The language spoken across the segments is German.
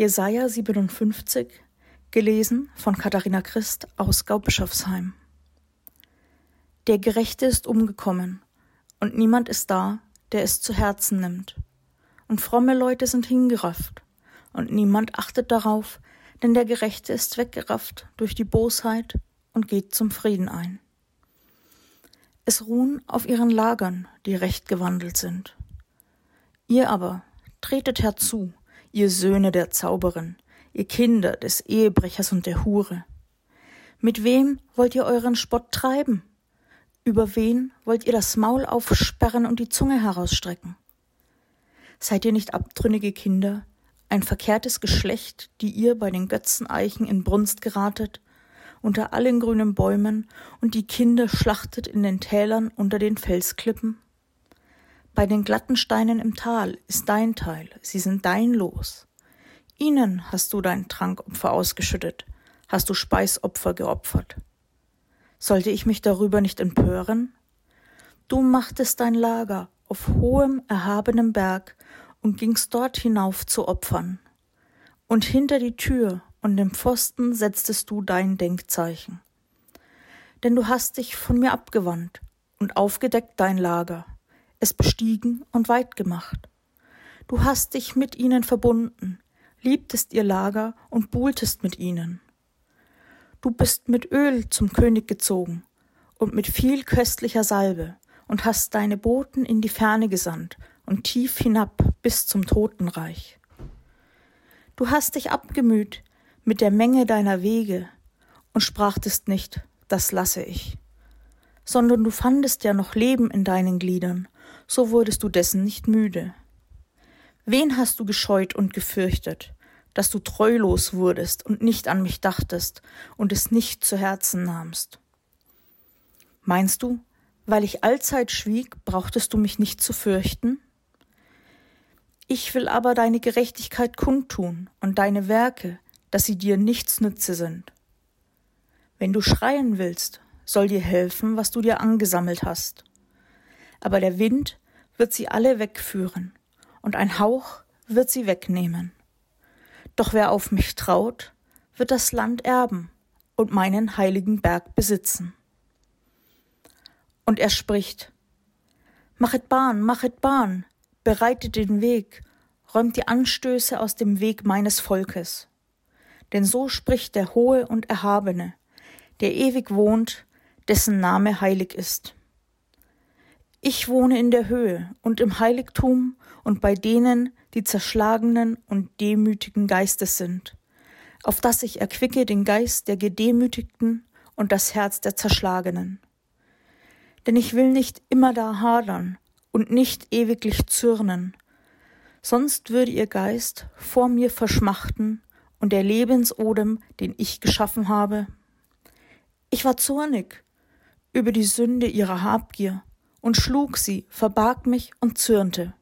Jesaja 57, gelesen von Katharina Christ aus Gaubischofsheim. Der Gerechte ist umgekommen, und niemand ist da, der es zu Herzen nimmt. Und fromme Leute sind hingerafft, und niemand achtet darauf, denn der Gerechte ist weggerafft durch die Bosheit und geht zum Frieden ein. Es ruhen auf ihren Lagern, die recht gewandelt sind. Ihr aber tretet herzu, ihr Söhne der Zauberin, ihr Kinder des Ehebrechers und der Hure. Mit wem wollt ihr euren Spott treiben? Über wen wollt ihr das Maul aufsperren und die Zunge herausstrecken? Seid ihr nicht abtrünnige Kinder, ein verkehrtes Geschlecht, die ihr bei den Götzeneichen in Brunst geratet, unter allen grünen Bäumen und die Kinder schlachtet in den Tälern unter den Felsklippen? Bei den glatten Steinen im Tal ist dein Teil, sie sind dein Los. Ihnen hast du dein Trankopfer ausgeschüttet, hast du Speisopfer geopfert. Sollte ich mich darüber nicht empören? Du machtest dein Lager auf hohem, erhabenem Berg und gingst dort hinauf zu Opfern. Und hinter die Tür und dem Pfosten setztest du dein Denkzeichen. Denn du hast dich von mir abgewandt und aufgedeckt dein Lager, es bestiegen und weit gemacht. Du hast dich mit ihnen verbunden, liebtest ihr Lager und buhltest mit ihnen. Du bist mit Öl zum König gezogen und mit viel köstlicher Salbe und hast deine Boten in die Ferne gesandt und tief hinab bis zum Totenreich. Du hast dich abgemüht mit der Menge deiner Wege und sprachtest nicht, das lasse ich, sondern du fandest ja noch Leben in deinen Gliedern, so wurdest du dessen nicht müde. Wen hast du gescheut und gefürchtet, dass du treulos wurdest und nicht an mich dachtest und es nicht zu Herzen nahmst? Meinst du, weil ich allzeit schwieg, brauchtest du mich nicht zu fürchten? Ich will aber deine Gerechtigkeit kundtun und deine Werke, dass sie dir nichts nütze sind. Wenn du schreien willst, soll dir helfen, was du dir angesammelt hast. Aber der Wind wird sie alle wegführen, und ein Hauch wird sie wegnehmen. Doch wer auf mich traut, wird das Land erben und meinen heiligen Berg besitzen. Und er spricht, Machet Bahn, machet Bahn, bereitet den Weg, räumt die Anstöße aus dem Weg meines Volkes. Denn so spricht der Hohe und Erhabene, der ewig wohnt, dessen Name heilig ist. Ich wohne in der Höhe und im Heiligtum und bei denen, die zerschlagenen und demütigen Geistes sind, auf dass ich erquicke den Geist der Gedemütigten und das Herz der Zerschlagenen. Denn ich will nicht immer da hadern und nicht ewiglich zürnen, sonst würde ihr Geist vor mir verschmachten und der Lebensodem, den ich geschaffen habe. Ich war zornig über die Sünde ihrer Habgier und schlug sie, verbarg mich und zürnte.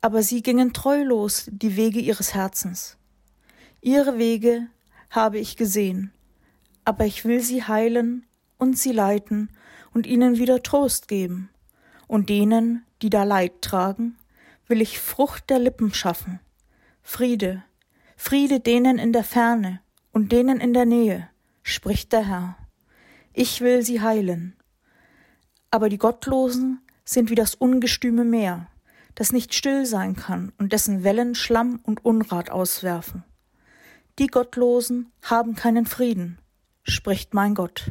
Aber sie gingen treulos die Wege ihres Herzens. Ihre Wege habe ich gesehen, aber ich will sie heilen und sie leiten und ihnen wieder Trost geben und denen, die da Leid tragen, will ich Frucht der Lippen schaffen. Friede, Friede denen in der Ferne und denen in der Nähe, spricht der Herr. Ich will sie heilen. Aber die Gottlosen sind wie das ungestüme Meer, das nicht still sein kann und dessen Wellen Schlamm und Unrat auswerfen. Die Gottlosen haben keinen Frieden, spricht mein Gott.